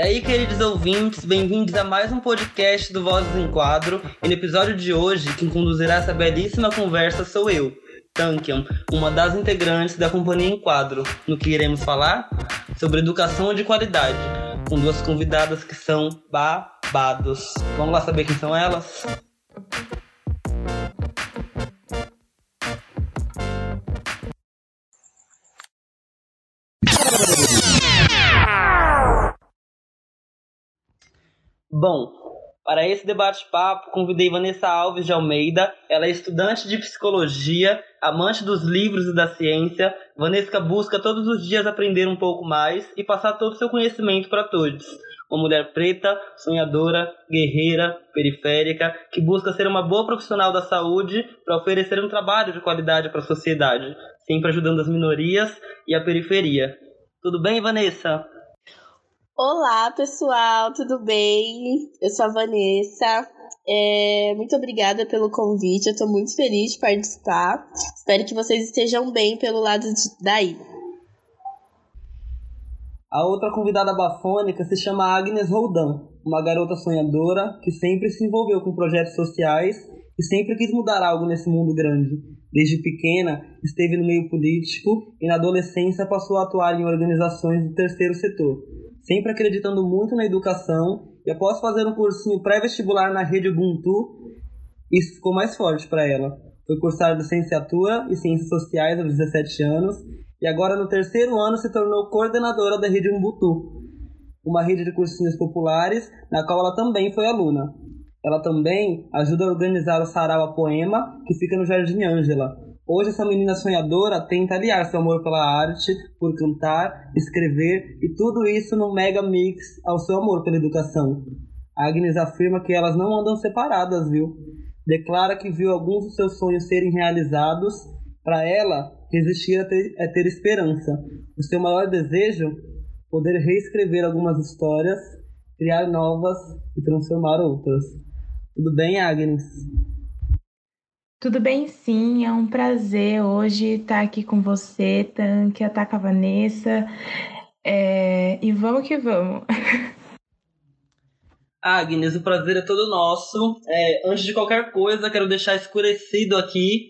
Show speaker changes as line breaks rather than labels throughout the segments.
E aí, queridos ouvintes, bem-vindos a mais um podcast do Vozes em Quadro. E no episódio de hoje, quem conduzirá essa belíssima conversa sou eu, Tankian, uma das integrantes da Companhia em Quadro. No que iremos falar? Sobre educação de qualidade, com duas convidadas que são babados. Vamos lá saber quem são elas? Bom, para esse debate-papo, convidei Vanessa Alves de Almeida. Ela é estudante de psicologia, amante dos livros e da ciência. Vanessa busca todos os dias aprender um pouco mais e passar todo o seu conhecimento para todos. Uma mulher preta, sonhadora, guerreira, periférica, que busca ser uma boa profissional da saúde para oferecer um trabalho de qualidade para a sociedade, sempre ajudando as minorias e a periferia. Tudo bem, Vanessa?
Olá, pessoal, tudo bem? Eu sou a Vanessa. É, muito obrigada pelo convite, eu estou muito feliz de participar. Espero que vocês estejam bem pelo lado de, daí.
A outra convidada bafônica se chama Agnes Roldan, uma garota sonhadora que sempre se envolveu com projetos sociais e sempre quis mudar algo nesse mundo grande. Desde pequena, esteve no meio político e na adolescência passou a atuar em organizações do terceiro setor sempre acreditando muito na educação, e após fazer um cursinho pré-vestibular na rede Ubuntu, isso ficou mais forte para ela. Foi cursar licenciatura e Ciências Sociais aos 17 anos, e agora no terceiro ano se tornou coordenadora da rede Ubuntu, uma rede de cursinhos populares, na qual ela também foi aluna. Ela também ajuda a organizar o Sarau Poema, que fica no Jardim Ângela, Hoje essa menina sonhadora tenta aliar seu amor pela arte, por cantar, escrever e tudo isso num mega mix ao seu amor pela educação. Agnes afirma que elas não andam separadas, viu? Declara que viu alguns dos seus sonhos serem realizados. Para ela, resistir é ter, é ter esperança. O seu maior desejo? Poder reescrever algumas histórias, criar novas e transformar outras. Tudo bem, Agnes?
Tudo bem, sim, é um prazer hoje estar aqui com você, Tanque, estar com a Vanessa. É... E vamos que vamos.
Agnes, o prazer é todo nosso. É, antes de qualquer coisa, quero deixar escurecido aqui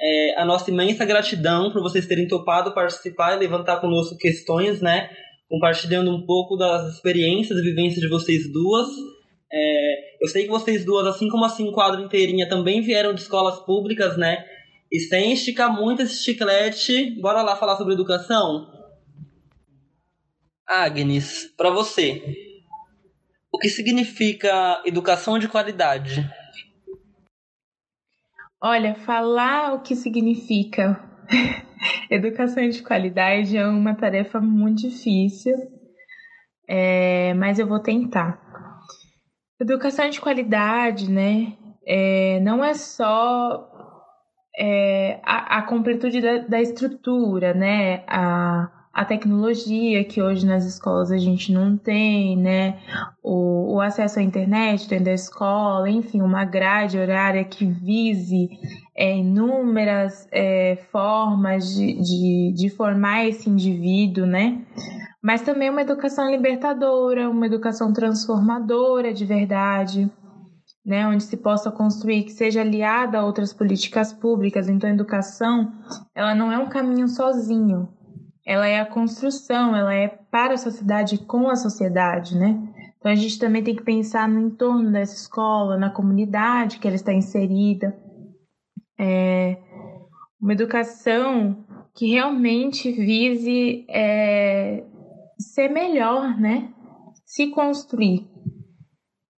é, a nossa imensa gratidão por vocês terem topado participar e levantar conosco questões, né? Compartilhando um pouco das experiências e vivências de vocês duas. É, eu sei que vocês duas, assim como a Cinco inteirinha, também vieram de escolas públicas, né? E sem esticar muito esse chiclete, bora lá falar sobre educação? Agnes, para você, o que significa educação de qualidade?
Olha, falar o que significa educação de qualidade é uma tarefa muito difícil, é, mas eu vou tentar. Educação de qualidade, né? É, não é só é, a, a, completude da, da, estrutura, né? A, a tecnologia que hoje nas escolas a gente não tem, né? O, o acesso à internet dentro da escola, enfim, uma grade horária que vise é, inúmeras é, formas de, de, de formar esse indivíduo, né? Mas também uma educação libertadora, uma educação transformadora de verdade, né, onde se possa construir que seja aliada a outras políticas públicas. Então, a educação, ela não é um caminho sozinho. Ela é a construção, ela é para a sociedade com a sociedade, né? Então a gente também tem que pensar no entorno dessa escola, na comunidade que ela está inserida. É uma educação que realmente vise é, ser melhor, né? Se construir.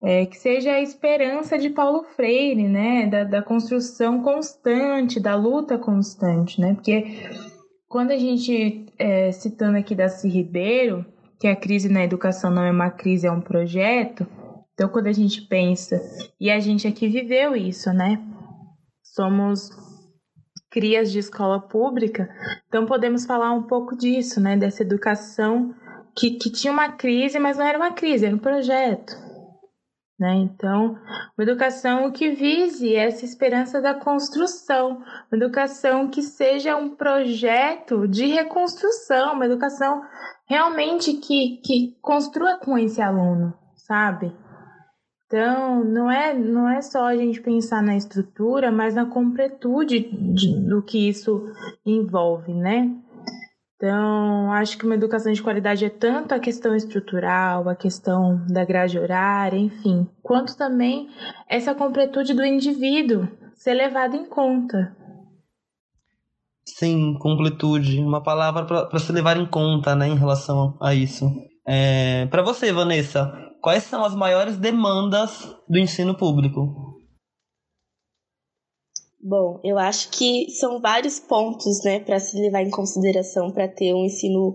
É, que seja a esperança de Paulo Freire, né? Da, da construção constante, da luta constante, né? Porque quando a gente, é, citando aqui Darcy Ribeiro, que a crise na educação não é uma crise, é um projeto. Então, quando a gente pensa, e a gente aqui viveu isso, né? Somos crias de escola pública, então podemos falar um pouco disso, né? Dessa educação que, que tinha uma crise, mas não era uma crise, era um projeto. Né? Então, uma educação que vise essa esperança da construção, uma educação que seja um projeto de reconstrução, uma educação realmente que, que construa com esse aluno, sabe? Então, não é, não é só a gente pensar na estrutura, mas na completude de, do que isso envolve, né? Então, acho que uma educação de qualidade é tanto a questão estrutural, a questão da grade horária, enfim, quanto também essa completude do indivíduo ser levada em conta.
Sim, completude, uma palavra para se levar em conta, né, em relação a isso. É, para você, Vanessa, quais são as maiores demandas do ensino público?
Bom, eu acho que são vários pontos, né, para se levar em consideração para ter um ensino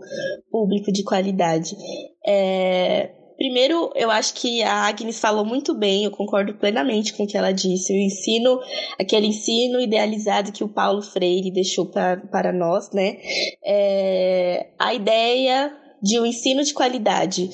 público de qualidade. É, primeiro, eu acho que a Agnes falou muito bem, eu concordo plenamente com o que ela disse. O ensino, aquele ensino idealizado que o Paulo Freire deixou pra, para nós, né? É, a ideia de um ensino de qualidade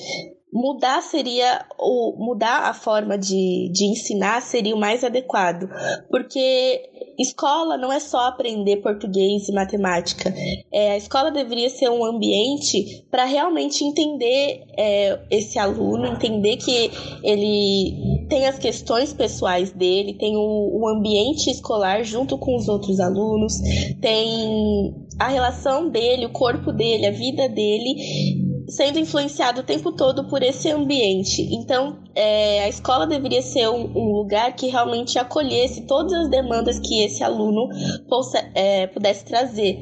mudar seria o mudar a forma de, de ensinar seria o mais adequado. Porque escola não é só aprender português e matemática. É, a escola deveria ser um ambiente para realmente entender é, esse aluno entender que ele tem as questões pessoais dele tem o, o ambiente escolar junto com os outros alunos tem a relação dele o corpo dele a vida dele sendo influenciado o tempo todo por esse ambiente. Então, é, a escola deveria ser um, um, lugar que realmente acolhesse todas as demandas que esse aluno possa, é, pudesse trazer.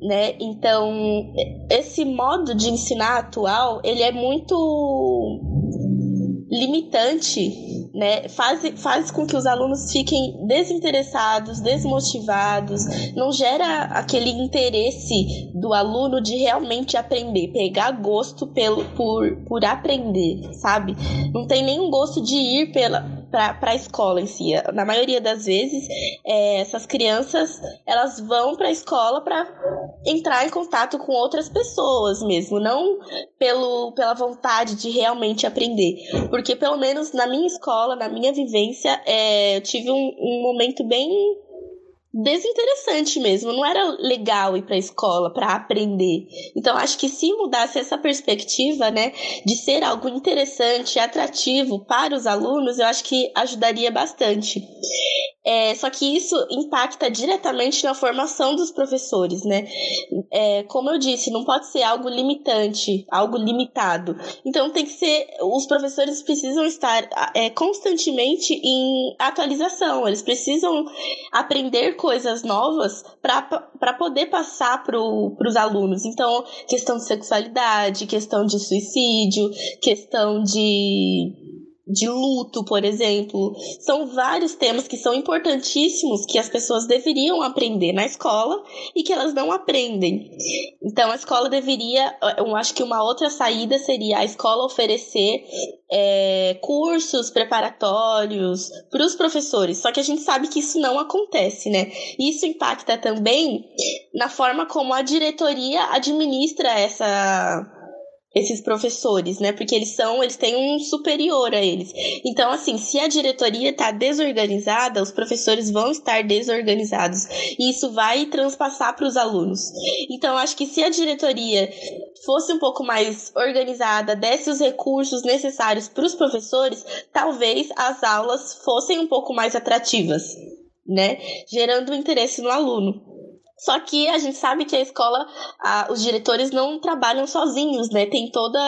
Né? Então, esse modo de ensinar atual, ele é muito limitante né, faz, faz com que os alunos fiquem desinteressados, desmotivados, não gera aquele interesse do aluno de realmente aprender, pegar gosto pelo, por, por aprender, sabe? Não tem nenhum gosto de ir pela, para a escola em si. Na maioria das vezes, é, essas crianças elas vão para a escola para entrar em contato com outras pessoas mesmo, não pelo, pela vontade de realmente aprender. Porque, pelo menos na minha escola, na minha vivência, é, eu tive um, um momento bem desinteressante mesmo, não era legal ir para a escola para aprender. Então acho que se mudasse essa perspectiva, né, de ser algo interessante, atrativo para os alunos, eu acho que ajudaria bastante. É, só que isso impacta diretamente na formação dos professores, né? É, como eu disse, não pode ser algo limitante, algo limitado. Então tem que ser, os professores precisam estar é, constantemente em atualização, eles precisam aprender coisas novas para poder passar para os alunos. Então, questão de sexualidade, questão de suicídio, questão de de luto, por exemplo. São vários temas que são importantíssimos que as pessoas deveriam aprender na escola e que elas não aprendem. Então, a escola deveria, eu acho que uma outra saída seria a escola oferecer é, cursos preparatórios para os professores. Só que a gente sabe que isso não acontece, né? Isso impacta também na forma como a diretoria administra essa esses professores, né? Porque eles são, eles têm um superior a eles. Então, assim, se a diretoria está desorganizada, os professores vão estar desorganizados e isso vai transpassar para os alunos. Então, acho que se a diretoria fosse um pouco mais organizada, desse os recursos necessários para os professores, talvez as aulas fossem um pouco mais atrativas, né? Gerando interesse no aluno. Só que a gente sabe que a escola, a, os diretores não trabalham sozinhos, né? Tem toda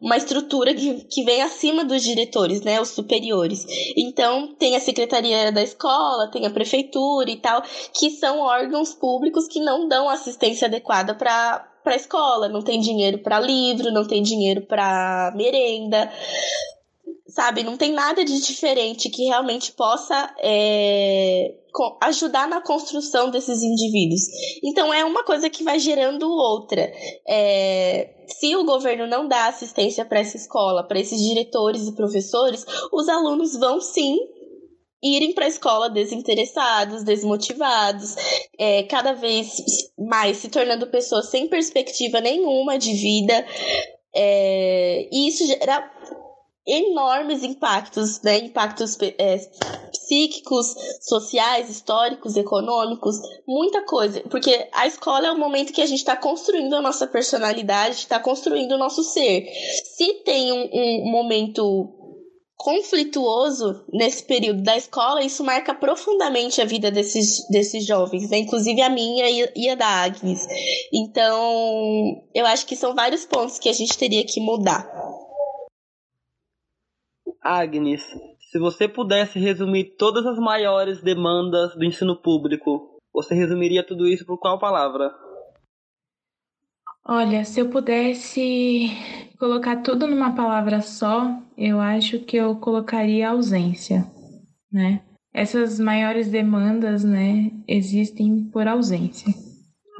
uma estrutura que, que vem acima dos diretores, né? Os superiores. Então, tem a secretaria da escola, tem a prefeitura e tal, que são órgãos públicos que não dão assistência adequada para para escola, não tem dinheiro para livro, não tem dinheiro para merenda, sabe? Não tem nada de diferente que realmente possa é, ajudar na construção desses indivíduos. Então é uma coisa que vai gerando outra. É, se o governo não dá assistência para essa escola, para esses diretores e professores, os alunos vão sim irem para a escola desinteressados, desmotivados, é, cada vez mais se tornando pessoas sem perspectiva nenhuma de vida. É, e isso gera enormes impactos, né? Impactos é, psíquicos, sociais, históricos, econômicos, muita coisa. Porque a escola é o momento que a gente está construindo a nossa personalidade, está construindo o nosso ser. Se tem um, um momento conflituoso nesse período da escola, isso marca profundamente a vida desses, desses jovens, né? inclusive a minha e, a da Agnes. Então, eu acho que são vários pontos que a gente teria que mudar.
Agnes, se você pudesse resumir todas as maiores demandas do ensino público, você resumiria tudo isso por qual palavra?
Olha, se eu pudesse colocar tudo numa palavra só, eu acho que eu colocaria ausência, né? Essas maiores demandas, né, existem por ausência.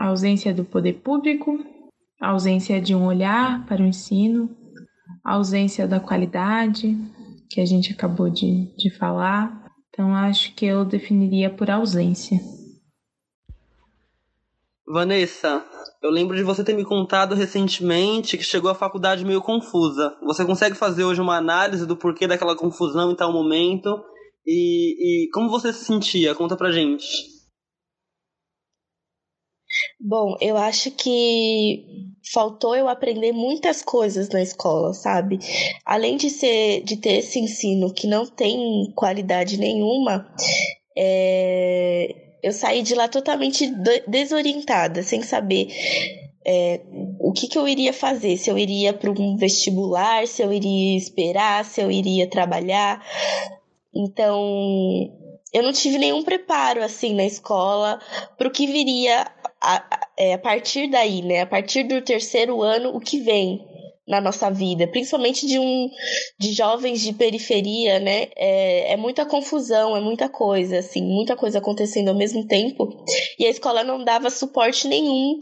A ausência do poder público, a ausência de um olhar para o ensino, a ausência da qualidade, que a gente acabou de, de falar. Então, acho que eu definiria por ausência.
Vanessa, eu lembro de você ter me contado recentemente que chegou à faculdade meio confusa. Você consegue fazer hoje uma análise do porquê daquela confusão em tal momento? E, e como você se sentia? Conta pra gente.
Bom, eu acho que faltou eu aprender muitas coisas na escola, sabe? Além de ser de ter esse ensino que não tem qualidade nenhuma, é, eu saí de lá totalmente desorientada, sem saber é, o que, que eu iria fazer, se eu iria para um vestibular, se eu iria esperar, se eu iria trabalhar. Então, eu não tive nenhum preparo assim na escola para o que viria a, é, a partir daí, né? A partir do terceiro ano, o que vem na nossa vida, principalmente de um de jovens de periferia, né? É, é muita confusão, é muita coisa, assim, muita coisa acontecendo ao mesmo tempo. E a escola não dava suporte nenhum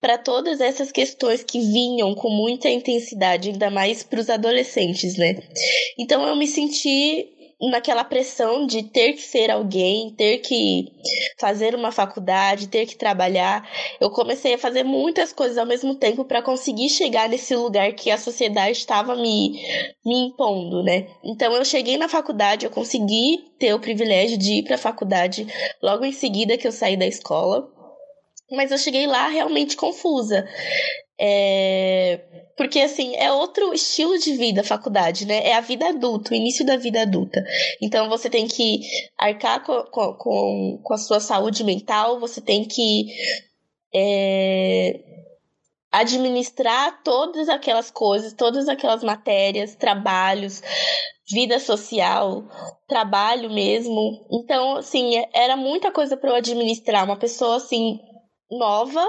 para todas essas questões que vinham com muita intensidade, ainda mais para os adolescentes, né? Então eu me senti naquela pressão de ter que ser alguém, ter que fazer uma faculdade, ter que trabalhar. Eu comecei a fazer muitas coisas ao mesmo tempo para conseguir chegar nesse lugar que a sociedade estava me, me impondo, né? Então eu cheguei na faculdade, eu consegui ter o privilégio de ir para a faculdade logo em seguida que eu saí da escola. Mas eu cheguei lá realmente confusa. É... Porque, assim, é outro estilo de vida faculdade, né? É a vida adulta, o início da vida adulta. Então, você tem que arcar com, com, com a sua saúde mental, você tem que é... administrar todas aquelas coisas, todas aquelas matérias, trabalhos, vida social, trabalho mesmo. Então, assim, era muita coisa para eu administrar. Uma pessoa, assim, nova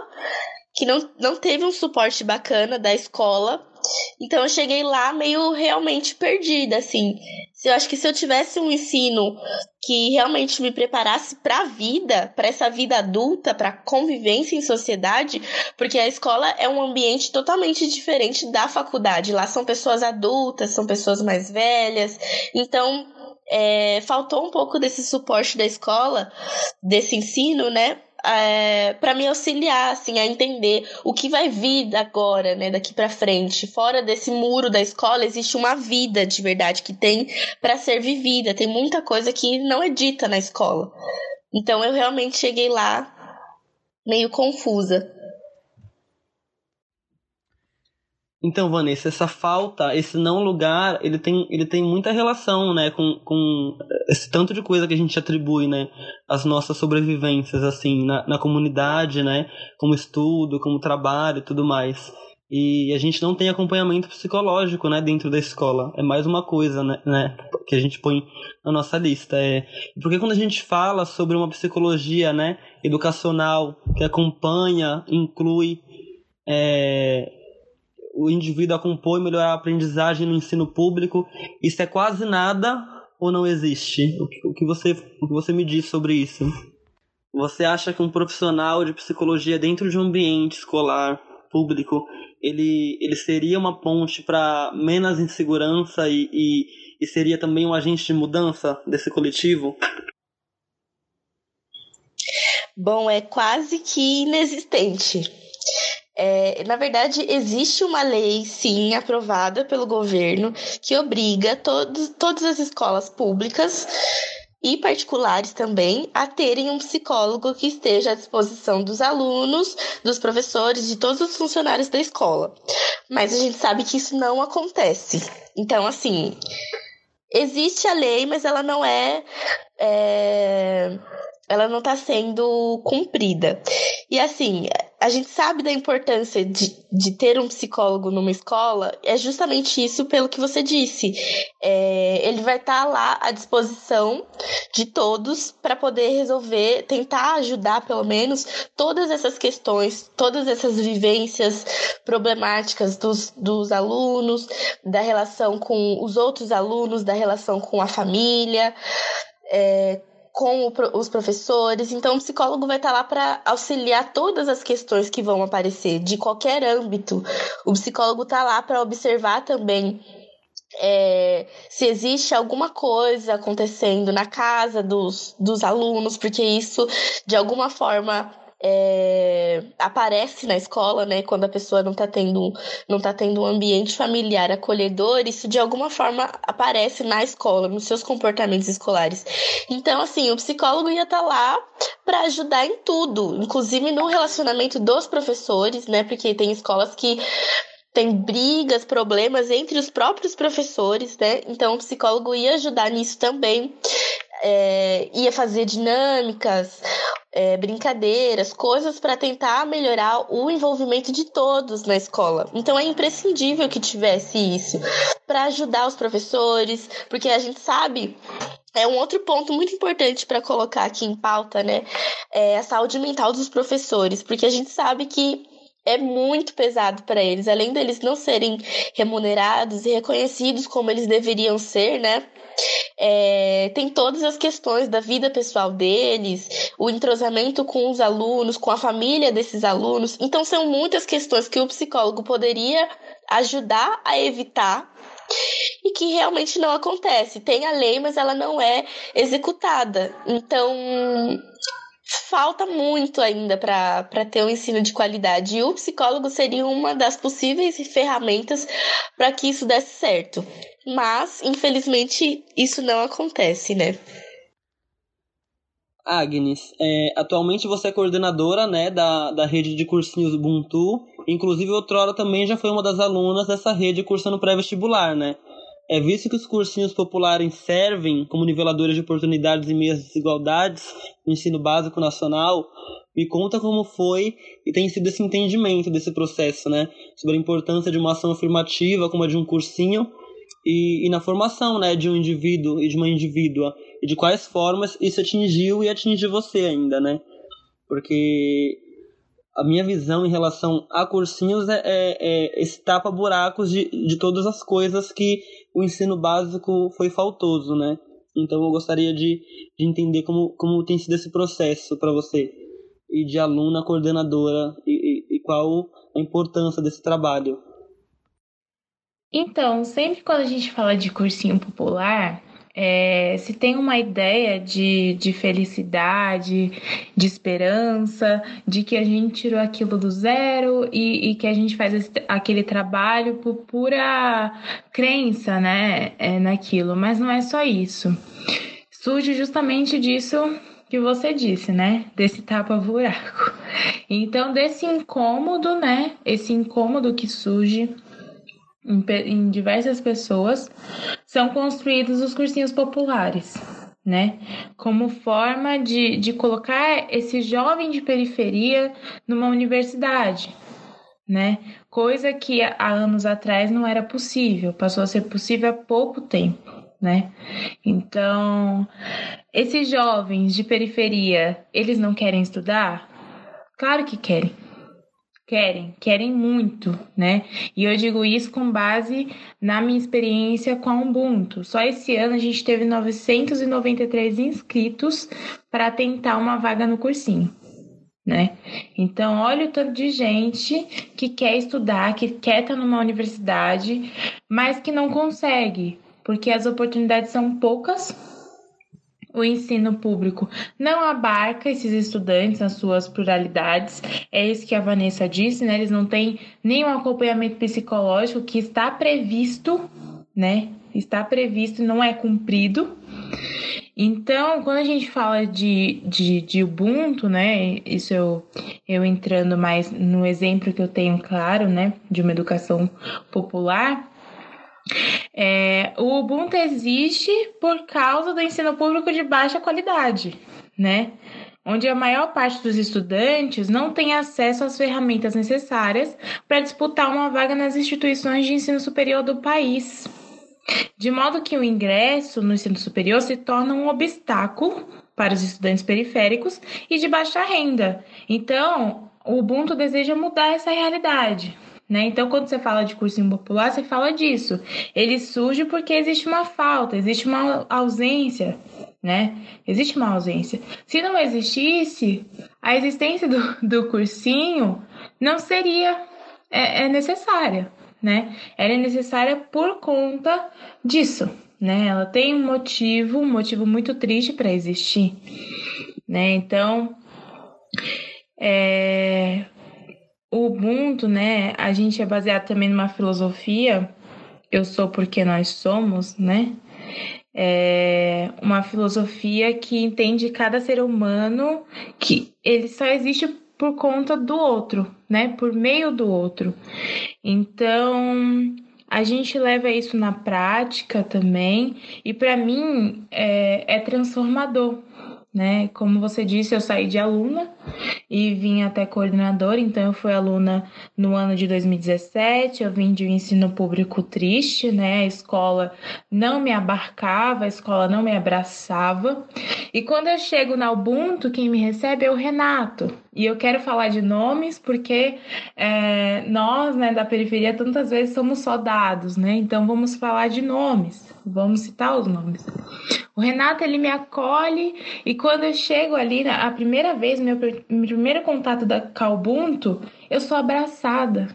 que não, não teve um suporte bacana da escola. Então eu cheguei lá meio realmente perdida, assim. Eu acho que se eu tivesse um ensino que realmente me preparasse para a vida, para essa vida adulta, para convivência em sociedade, porque a escola é um ambiente totalmente diferente da faculdade. Lá são pessoas adultas, são pessoas mais velhas. Então, é, faltou um pouco desse suporte da escola, desse ensino, né? É, para me auxiliar assim a entender o que vai vir agora, né, daqui para frente. Fora desse muro da escola existe uma vida de verdade que tem para ser vivida. Tem muita coisa que não é dita na escola. Então eu realmente cheguei lá meio confusa.
Então, Vanessa, essa falta, esse não lugar, ele tem, ele tem muita relação, né, com, com esse tanto de coisa que a gente atribui, né, às nossas sobrevivências, assim, na, na comunidade, né, como estudo, como trabalho e tudo mais. E a gente não tem acompanhamento psicológico, né, dentro da escola. É mais uma coisa, né, né que a gente põe na nossa lista. É, porque quando a gente fala sobre uma psicologia, né, educacional, que acompanha, inclui, é, o indivíduo a compor e melhorar a aprendizagem no ensino público, isso é quase nada ou não existe? O que, o que, você, o que você me diz sobre isso? Você acha que um profissional de psicologia dentro de um ambiente escolar público ele, ele seria uma ponte para menos insegurança e, e, e seria também um agente de mudança desse coletivo?
Bom, é quase que inexistente. É, na verdade, existe uma lei, sim, aprovada pelo governo, que obriga todos, todas as escolas públicas e particulares também a terem um psicólogo que esteja à disposição dos alunos, dos professores, de todos os funcionários da escola. Mas a gente sabe que isso não acontece. Então, assim, existe a lei, mas ela não é, é ela não está sendo cumprida. E assim, a gente sabe da importância de, de ter um psicólogo numa escola, é justamente isso pelo que você disse. É, ele vai estar tá lá à disposição de todos para poder resolver, tentar ajudar pelo menos todas essas questões, todas essas vivências problemáticas dos, dos alunos, da relação com os outros alunos, da relação com a família. É, com o, os professores. Então, o psicólogo vai estar lá para auxiliar todas as questões que vão aparecer, de qualquer âmbito. O psicólogo está lá para observar também é, se existe alguma coisa acontecendo na casa dos, dos alunos, porque isso, de alguma forma, é, aparece na escola, né? Quando a pessoa não está tendo, não tá tendo um ambiente familiar acolhedor, isso de alguma forma aparece na escola, nos seus comportamentos escolares. Então, assim, o psicólogo ia estar tá lá para ajudar em tudo, inclusive no relacionamento dos professores, né? Porque tem escolas que tem brigas, problemas entre os próprios professores, né? Então o psicólogo ia ajudar nisso também. É, ia fazer dinâmicas, é, brincadeiras, coisas para tentar melhorar o envolvimento de todos na escola. Então é imprescindível que tivesse isso para ajudar os professores, porque a gente sabe é um outro ponto muito importante para colocar aqui em pauta, né? É a saúde mental dos professores, porque a gente sabe que é muito pesado para eles, além deles não serem remunerados e reconhecidos como eles deveriam ser, né? É, tem todas as questões da vida pessoal deles, o entrosamento com os alunos, com a família desses alunos. Então, são muitas questões que o psicólogo poderia ajudar a evitar e que realmente não acontece. Tem a lei, mas ela não é executada. Então, falta muito ainda para ter um ensino de qualidade. E o psicólogo seria uma das possíveis ferramentas para que isso desse certo. Mas, infelizmente, isso não acontece, né?
Agnes, é, atualmente você é coordenadora né, da, da rede de cursinhos Ubuntu. Inclusive, outrora também já foi uma das alunas dessa rede cursando pré-vestibular, né? É visto que os cursinhos populares servem como niveladores de oportunidades e meias desigualdades no ensino básico nacional, me conta como foi e tem sido esse entendimento desse processo, né? Sobre a importância de uma ação afirmativa como a de um cursinho e, e na formação né, de um indivíduo e de uma indivídua e de quais formas isso atingiu e atinge você ainda, né? Porque a minha visão em relação a cursinhos é, é, é esse tapa-buracos de, de todas as coisas que o ensino básico foi faltoso, né? Então eu gostaria de, de entender como, como tem sido esse processo para você, e de aluna coordenadora, e, e, e qual a importância desse trabalho.
Então, sempre quando a gente fala de cursinho popular, é, se tem uma ideia de, de felicidade, de esperança, de que a gente tirou aquilo do zero e, e que a gente faz esse, aquele trabalho por pura crença, né, é, naquilo. Mas não é só isso. Surge justamente disso que você disse, né? Desse tapa-buraco. Então, desse incômodo, né? Esse incômodo que surge em, em diversas pessoas, são construídos os cursinhos populares, né? Como forma de, de colocar esse jovem de periferia numa universidade, né? Coisa que há anos atrás não era possível, passou a ser possível há pouco tempo, né? Então, esses jovens de periferia, eles não querem estudar? Claro que querem. Querem, querem muito, né? E eu digo isso com base na minha experiência com a Ubuntu. Só esse ano a gente teve 993 inscritos para tentar uma vaga no cursinho, né? Então, olha o tanto de gente que quer estudar, que quer estar numa universidade, mas que não consegue, porque as oportunidades são poucas o ensino público não abarca esses estudantes nas suas pluralidades. É isso que a Vanessa disse, né? Eles não têm nenhum acompanhamento psicológico que está previsto, né? Está previsto e não é cumprido. Então, quando a gente fala de, de, de Ubuntu, né, isso eu, eu entrando mais no exemplo que eu tenho claro, né, de uma educação popular, é, o Ubuntu existe por causa do ensino público de baixa qualidade, né? Onde a maior parte dos estudantes não tem acesso às ferramentas necessárias para disputar uma vaga nas instituições de ensino superior do país. De modo que o ingresso no ensino superior se torna um obstáculo para os estudantes periféricos e de baixa renda. Então, o Ubuntu deseja mudar essa realidade. Né? Então, quando você fala de cursinho popular, você fala disso. Ele surge porque existe uma falta, existe uma ausência, né? Existe uma ausência. Se não existisse, a existência do, do cursinho não seria é, é necessária, né? Ela é necessária por conta disso, né? Ela tem um motivo, um motivo muito triste para existir, né? Então, é, o Ubuntu, né, a gente é baseado também numa filosofia, eu sou porque nós somos, né? É uma filosofia que entende cada ser humano que ele só existe por conta do outro, né? Por meio do outro. Então, a gente leva isso na prática também, e para mim é, é transformador, né? Como você disse, eu saí de aluna e vim até coordenadora, então eu fui aluna no ano de 2017, eu vim de um ensino público triste, né? A escola não me abarcava, a escola não me abraçava. E quando eu chego na Ubuntu, quem me recebe é o Renato. E eu quero falar de nomes porque é, nós, né, da periferia, tantas vezes somos só dados, né? Então vamos falar de nomes, vamos citar os nomes. O Renato, ele me acolhe e quando eu chego ali, a primeira vez, meu, meu primeiro contato da Calbunto, eu sou abraçada,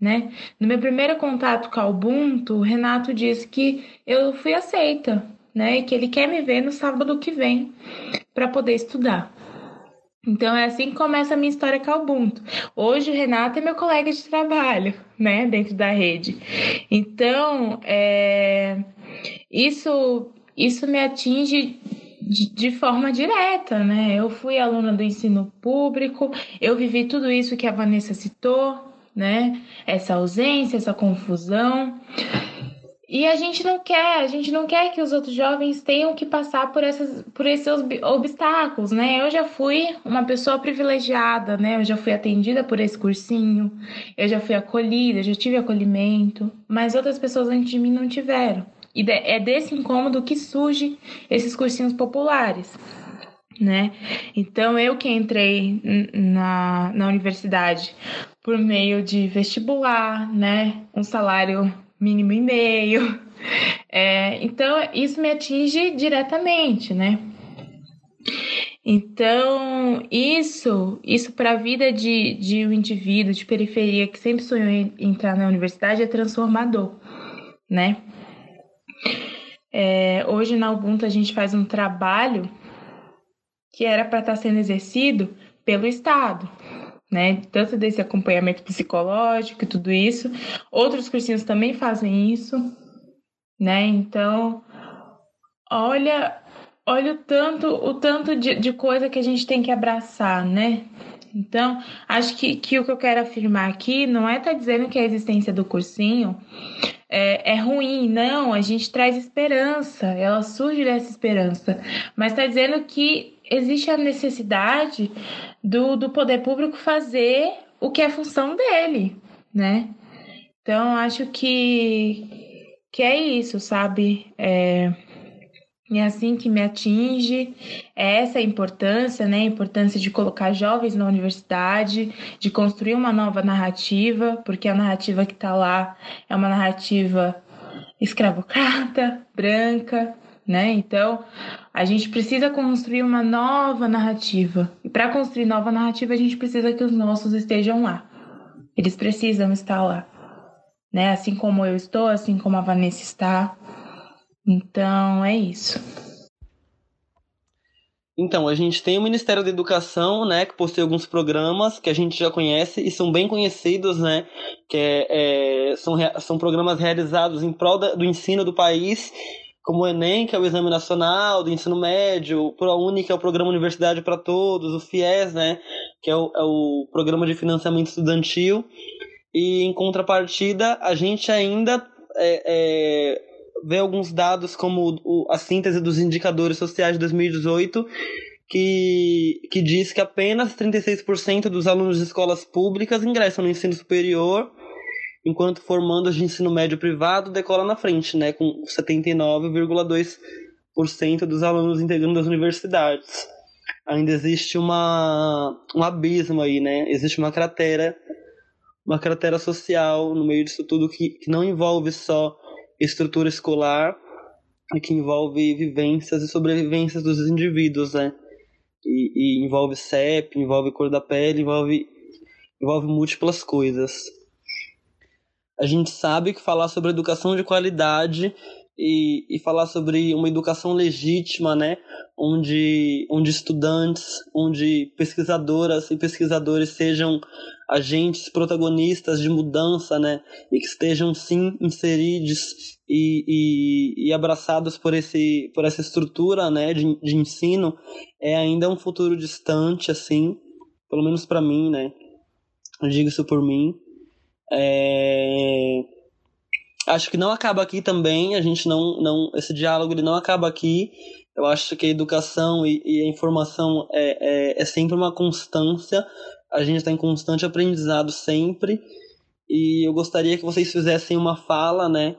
né? No meu primeiro contato com a Ubuntu, o Renato disse que eu fui aceita, né? E que ele quer me ver no sábado que vem para poder estudar. Então é assim que começa a minha história com a Ubuntu. Hoje o Renato é meu colega de trabalho, né, dentro da rede. Então, é... isso isso me atinge de, forma direta, né? Eu fui aluna do ensino público, eu vivi tudo isso que a Vanessa citou, né? Essa ausência, essa confusão. E a gente não quer, a gente não quer que os outros jovens tenham que passar por, essas, por esses obstáculos, né? Eu já fui uma pessoa privilegiada, né? Eu já fui atendida por esse cursinho, eu já fui acolhida, já tive acolhimento, mas outras pessoas antes de mim não tiveram. E é desse incômodo que surge esses cursinhos populares. Né? Então, eu que entrei na, na universidade por meio de vestibular, né? Um salário mínimo e meio. É, então, isso me atinge diretamente, né? Então, isso, isso para a vida de, de um indivíduo de periferia que sempre sonhou em entrar na universidade é transformador, né? É, hoje na Ubuntu a gente faz um trabalho que era para estar tá sendo exercido pelo Estado, né? Tanto desse acompanhamento psicológico e tudo isso. Outros cursinhos também fazem isso, né? Então, olha, olha o tanto, o tanto de, de coisa que a gente tem que abraçar, né? Então, acho que, que o que eu quero afirmar aqui não é estar tá dizendo que a existência do cursinho é, é ruim. Não, a gente traz esperança, ela surge dessa esperança. Mas está dizendo que existe a necessidade do, do poder público fazer o que é função dele, né? Então, acho que, que é isso, sabe? É, é assim que me atinge, é essa importância, né? A importância de colocar jovens na universidade, de construir uma nova narrativa, porque a narrativa que está lá é uma narrativa escravocrata, branca, né? Então, a gente precisa construir uma nova narrativa. E para construir nova narrativa, a gente precisa que os nossos estejam lá. Eles precisam estar lá, né? Assim como eu estou, assim como a Vanessa está, então é isso.
Então, a gente tem o Ministério da Educação, né, que possui alguns programas que a gente já conhece e são bem conhecidos, né, que é, é, são, são programas realizados em prol da, do ensino do país como o Enem, que é o Exame Nacional do Ensino Médio, o ProUni, que é o Programa Universidade para Todos, o FIES, né, que é o, é o Programa de Financiamento Estudantil, e em contrapartida, a gente ainda é, vê alguns dados como o, a síntese dos indicadores sociais de 2018, que, que diz que apenas 36% dos alunos de escolas públicas ingressam no ensino superior enquanto formandos de ensino médio privado decola na frente, né, com 79,2% dos alunos integrando as universidades. Ainda existe uma, um abismo aí, né? Existe uma cratera, uma cratera social no meio disso tudo que, que não envolve só estrutura escolar, e que envolve vivências e sobrevivências dos indivíduos, né? E, e envolve CEP, envolve cor da pele, envolve, envolve múltiplas coisas a gente sabe que falar sobre educação de qualidade e, e falar sobre uma educação legítima, né, onde, onde estudantes, onde pesquisadoras e pesquisadores sejam agentes protagonistas de mudança, né, e que estejam sim inseridos e, e, e, abraçados por, esse, por essa estrutura, né, de, de ensino, é ainda um futuro distante, assim, pelo menos para mim, né, eu digo isso por mim, é... Acho que não acaba aqui também, a gente não, não esse diálogo ele não acaba aqui. Eu acho que a educação e, e a informação é, é, é, sempre uma constância, a gente está em constante aprendizado sempre. E eu gostaria que vocês fizessem uma fala, né,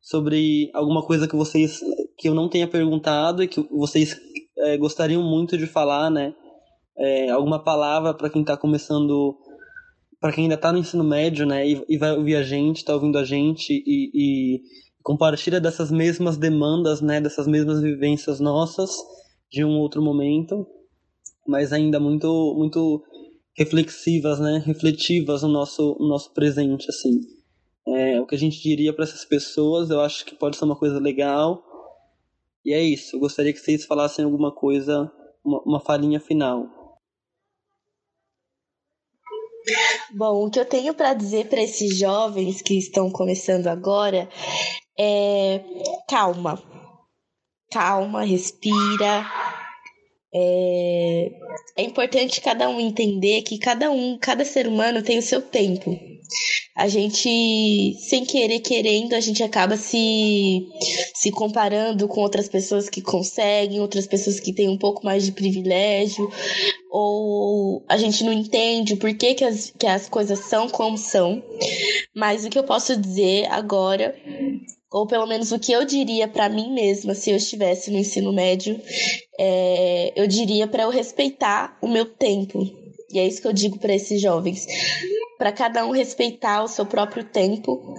sobre alguma coisa que vocês que eu não tenha perguntado e que vocês é, gostariam muito de falar, né? É, alguma palavra para quem está começando para quem ainda está no ensino médio, né, e, e, vai ouvir a gente, está ouvindo a gente e, e, compartilha dessas mesmas demandas, né, dessas mesmas vivências nossas de um outro momento, mas ainda muito muito reflexivas, né, refletivas no nosso no nosso presente, assim. É, o que a gente diria para essas pessoas, eu acho que pode ser uma coisa legal. E é isso. Eu gostaria que vocês falassem alguma coisa, uma, uma falinha final.
Bom, o que eu tenho para dizer para esses jovens que estão começando agora é calma. Calma, respira. É, é importante cada um entender que cada um, cada ser humano tem o seu tempo a gente, sem querer, querendo, a gente acaba se, se comparando com outras pessoas que conseguem, outras pessoas que têm um pouco mais de privilégio, ou a gente não entende o porquê que as, que as coisas são como são. Mas o que eu posso dizer agora ou pelo menos o que eu diria para mim mesma se eu estivesse no ensino médio, é, eu diria para eu respeitar o meu tempo. E é isso que eu digo para esses jovens para cada um respeitar o seu próprio tempo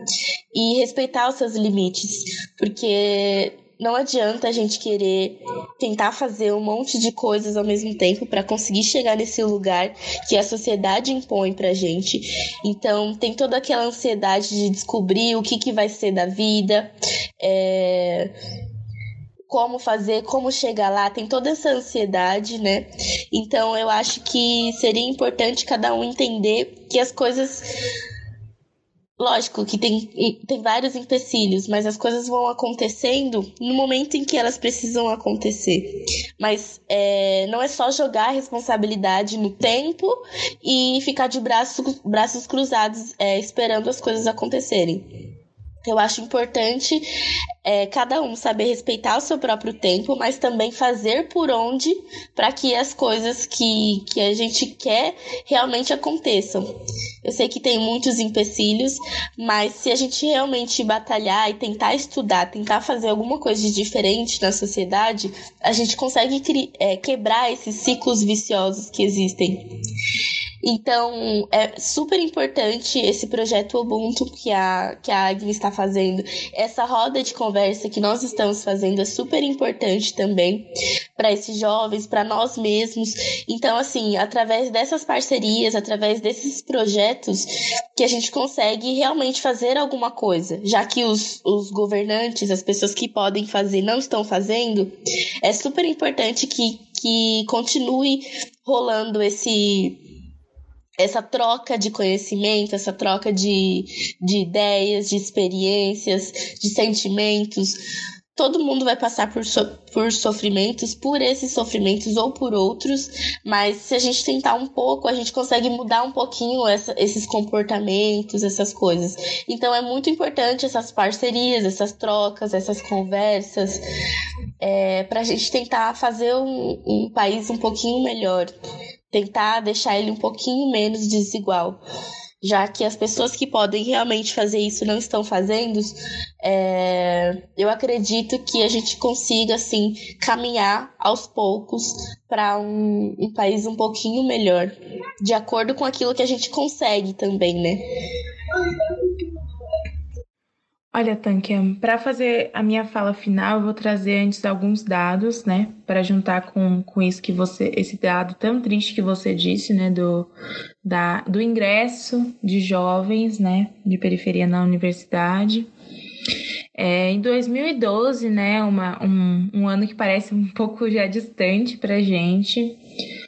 e respeitar os seus limites, porque não adianta a gente querer tentar fazer um monte de coisas ao mesmo tempo para conseguir chegar nesse lugar que a sociedade impõe pra gente. Então, tem toda aquela ansiedade de descobrir o que, que vai ser da vida. É como fazer, como chegar lá, tem toda essa ansiedade, né? Então eu acho que seria importante cada um entender que as coisas. Lógico que tem, tem vários empecilhos, mas as coisas vão acontecendo no momento em que elas precisam acontecer. Mas é, não é só jogar a responsabilidade no tempo e ficar de braços, braços cruzados é, esperando as coisas acontecerem. Eu acho importante é, cada um saber respeitar o seu próprio tempo, mas também fazer por onde para que as coisas que, que a gente quer realmente aconteçam. Eu sei que tem muitos empecilhos, mas se a gente realmente batalhar e tentar estudar, tentar fazer alguma coisa de diferente na sociedade, a gente consegue é, quebrar esses ciclos viciosos que existem. Então, é super importante esse projeto Ubuntu que a, que a Agnes está fazendo. Essa roda de conversa que nós estamos fazendo é super importante também para esses jovens, para nós mesmos. Então, assim, através dessas parcerias, através desses projetos, que a gente consegue realmente fazer alguma coisa. Já que os, os governantes, as pessoas que podem fazer, não estão fazendo, é super importante que, que continue rolando esse essa troca de conhecimento, essa troca de, de ideias, de experiências, de sentimentos, todo mundo vai passar por, so por sofrimentos, por esses sofrimentos ou por outros, mas se a gente tentar um pouco, a gente consegue mudar um pouquinho essa, esses comportamentos, essas coisas. Então é muito importante essas parcerias, essas trocas, essas conversas, é, para a gente tentar fazer um, um país um pouquinho melhor, tentar deixar ele um pouquinho menos desigual já que as pessoas que podem realmente fazer isso não estão fazendo, é, eu acredito que a gente consiga, assim, caminhar aos poucos para um, um país um pouquinho melhor, de acordo com aquilo que a gente consegue também, né?
Olha, Tankia, para fazer a minha fala final, eu vou trazer antes alguns dados, né, para juntar com, com isso que você, esse dado tão triste que você disse, né, do, da, do ingresso de jovens, né, de periferia na universidade. É, em 2012, né, uma, um, um ano que parece um pouco já distante para gente,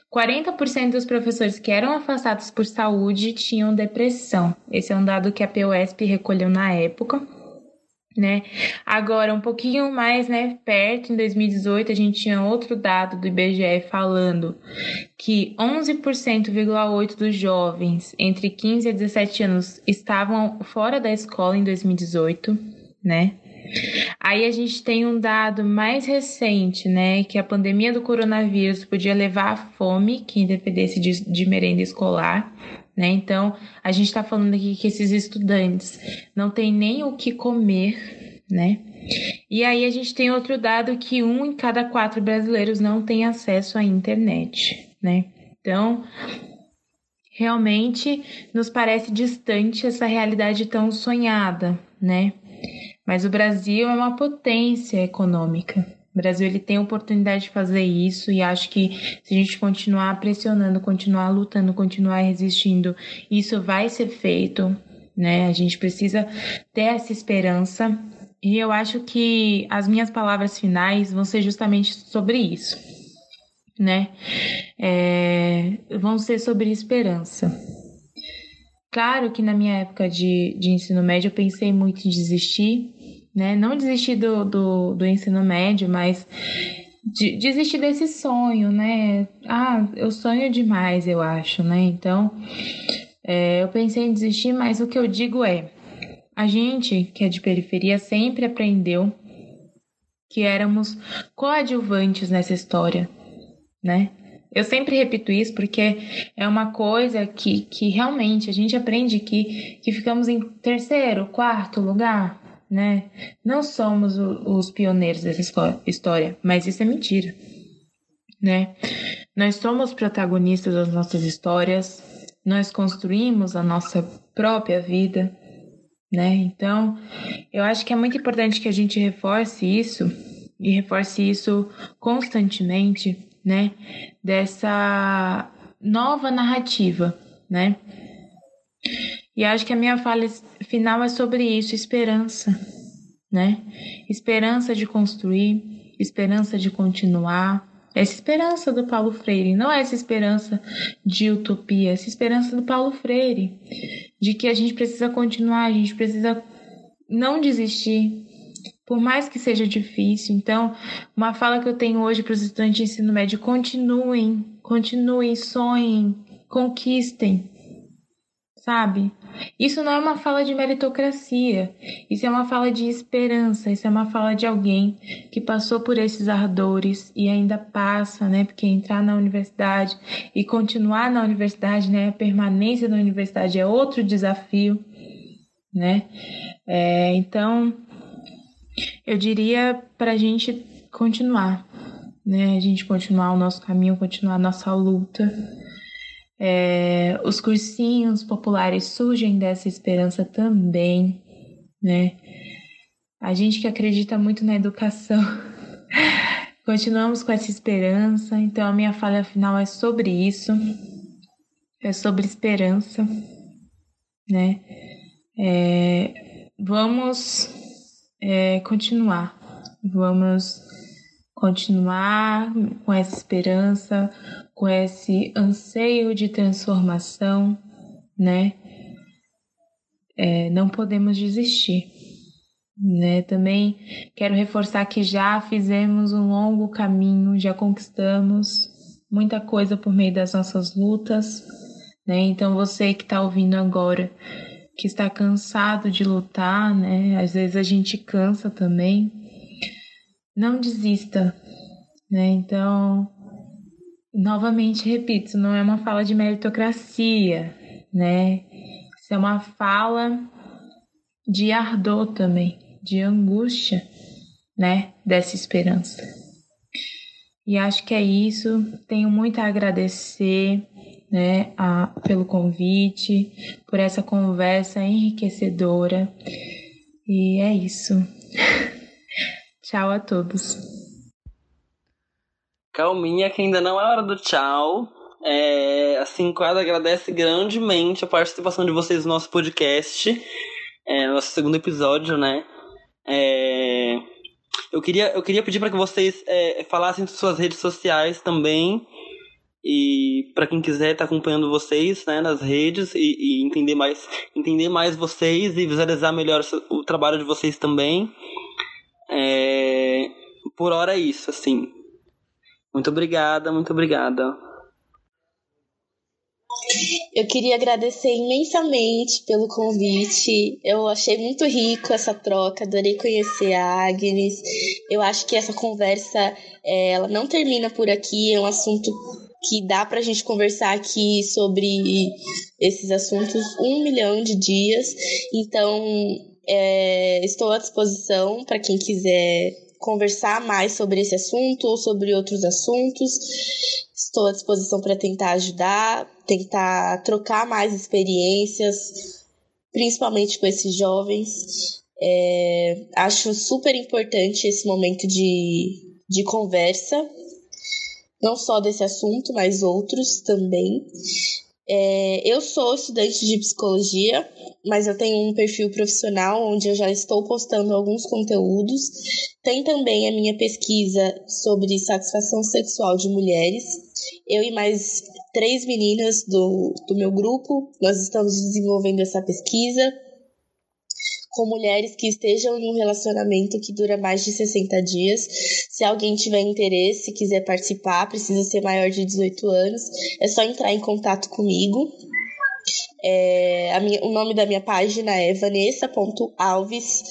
40% dos professores que eram afastados por saúde tinham depressão. Esse é um dado que a POSP recolheu na época né? Agora, um pouquinho mais, né, perto, em 2018, a gente tinha outro dado do IBGE falando que 11,8% dos jovens entre 15 e 17 anos estavam fora da escola em 2018, né? Aí a gente tem um dado mais recente, né, que a pandemia do coronavírus podia levar à fome quem dependesse de, de merenda escolar, né? Então, a gente está falando aqui que esses estudantes não têm nem o que comer, né? E aí a gente tem outro dado que um em cada quatro brasileiros não tem acesso à internet, né? Então, realmente nos parece distante essa realidade tão sonhada, né? Mas o Brasil é uma potência econômica, o Brasil ele tem a oportunidade de fazer isso e acho que se a gente continuar pressionando, continuar lutando, continuar resistindo, isso vai ser feito, né? A gente precisa ter essa esperança e eu acho que as minhas palavras finais vão ser justamente sobre isso, né? É, vão ser sobre esperança. Claro que na minha época de, de ensino médio eu pensei muito em desistir, né? Não desistir do, do, do ensino médio, mas de, desistir desse sonho, né? Ah, eu sonho demais, eu acho, né? Então, é, eu pensei em desistir, mas o que eu digo é: a gente que é de periferia sempre aprendeu que éramos coadjuvantes nessa história, né? Eu sempre repito isso porque é uma coisa que, que realmente a gente aprende que, que ficamos em terceiro, quarto lugar, né? Não somos o, os pioneiros dessa história, mas isso é mentira, né? Nós somos protagonistas das nossas histórias, nós construímos a nossa própria vida, né? Então, eu acho que é muito importante que a gente reforce isso e reforce isso constantemente, né? Dessa nova narrativa, né? E acho que a minha fala final é sobre isso, esperança, né? Esperança de construir, esperança de continuar. Essa esperança do Paulo Freire, não é essa esperança de utopia, essa esperança do Paulo Freire, de que a gente precisa continuar, a gente precisa não desistir, por mais que seja difícil. Então, uma fala que eu tenho hoje para os estudantes de ensino médio: continuem, continuem, sonhem, conquistem, sabe? Isso não é uma fala de meritocracia, isso é uma fala de esperança, isso é uma fala de alguém que passou por esses ardores e ainda passa, né? Porque entrar na universidade e continuar na universidade, né? A permanência na universidade é outro desafio, né? É, então, eu diria para a gente continuar, né? A gente continuar o nosso caminho, continuar a nossa luta é, os cursinhos populares surgem dessa esperança também, né? A gente que acredita muito na educação, continuamos com essa esperança. Então, a minha fala final é sobre isso, é sobre esperança, né? É, vamos é, continuar, vamos continuar com essa esperança, com esse anseio de transformação, né? É, não podemos desistir, Né? Também quero reforçar que já fizemos um longo caminho, já conquistamos muita coisa por meio das nossas lutas. Né? Então você que está ouvindo agora, que está cansado de lutar, né? Às vezes a gente cansa também. Não desista, né? Então, novamente repito, não é uma fala de meritocracia, né? Isso é uma fala de ardor também, de angústia, né? Dessa esperança. E acho que é isso. Tenho muito a agradecer né, a, pelo convite, por essa conversa enriquecedora. E é isso. tchau a todos.
Calminha, que ainda não é hora do tchau. É, a Cinquada agradece grandemente a participação de vocês no nosso podcast, é, no nosso segundo episódio, né? É, eu, queria, eu queria pedir para que vocês é, falassem suas redes sociais também e para quem quiser estar tá acompanhando vocês né, nas redes e, e, entender mais entender mais vocês e visualizar melhor o trabalho de vocês também é, por hora é isso assim muito obrigada muito obrigada
eu queria agradecer imensamente pelo convite. Eu achei muito rico essa troca, adorei conhecer a Agnes. Eu acho que essa conversa é, ela não termina por aqui, é um assunto que dá para a gente conversar aqui sobre esses assuntos um milhão de dias. Então, é, estou à disposição para quem quiser conversar mais sobre esse assunto ou sobre outros assuntos. Estou à disposição para tentar ajudar, tentar trocar mais experiências, principalmente com esses jovens. É, acho super importante esse momento de, de conversa não só desse assunto, mas outros também. É, eu sou estudante de psicologia, mas eu tenho um perfil profissional onde eu já estou postando alguns conteúdos. Tem também a minha pesquisa sobre satisfação sexual de mulheres. Eu e mais três meninas do, do meu grupo, nós estamos desenvolvendo essa pesquisa com mulheres que estejam em um relacionamento que dura mais de 60 dias. Se alguém tiver interesse, quiser participar, precisa ser maior de 18 anos, é só entrar em contato comigo. É, minha, o nome da minha página é vanessa.alves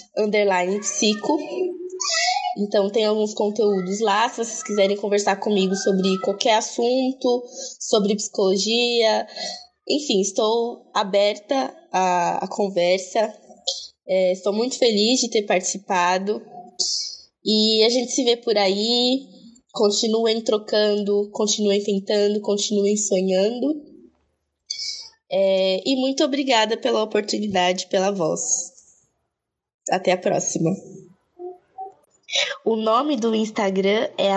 psico. Então tem alguns conteúdos lá, se vocês quiserem conversar comigo sobre qualquer assunto, sobre psicologia, enfim, estou aberta à, à conversa. É, estou muito feliz de ter participado. E a gente se vê por aí. Continuem trocando, continuem tentando, continuem sonhando. É, e muito obrigada pela oportunidade, pela voz. Até a próxima. O nome do Instagram é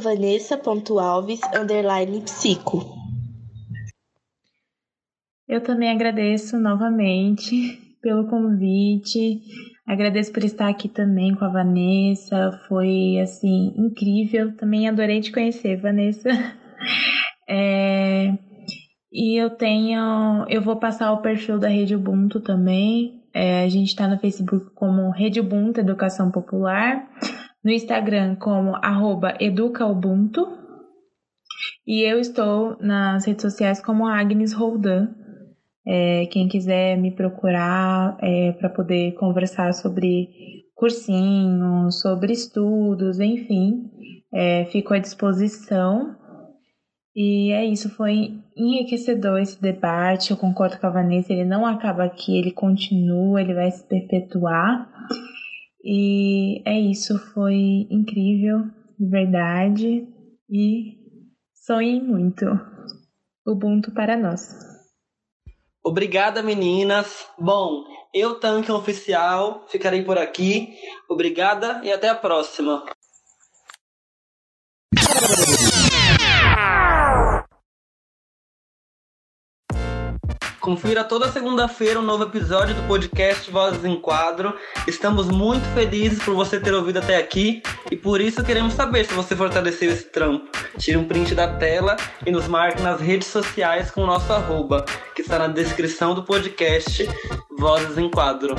vanessa.alves_psico.
Eu também agradeço novamente pelo convite. Agradeço por estar aqui também com a Vanessa. Foi assim incrível. Também adorei te conhecer, Vanessa. É, e eu tenho, eu vou passar o perfil da Rede Ubuntu também. É, a gente está no Facebook como Rede Ubuntu Educação Popular, no Instagram como EducaUbuntu. E eu estou nas redes sociais como Agnes Roldan. É, quem quiser me procurar é, para poder conversar sobre cursinhos, sobre estudos, enfim, é, fico à disposição. E é isso, foi enriquecedor esse debate. Eu concordo com a Vanessa, ele não acaba aqui, ele continua, ele vai se perpetuar. E é isso, foi incrível, de verdade. E sonhem muito. Ubuntu para nós.
Obrigada, meninas. Bom, eu, Tanque Oficial, ficarei por aqui. Obrigada e até a próxima. Confira toda segunda-feira um novo episódio do podcast Vozes em Quadro. Estamos muito felizes por você ter ouvido até aqui e por isso queremos saber se você fortaleceu esse trampo. Tire um print da tela e nos marque nas redes sociais com o nosso arroba, que está na descrição do podcast Vozes em Quadro.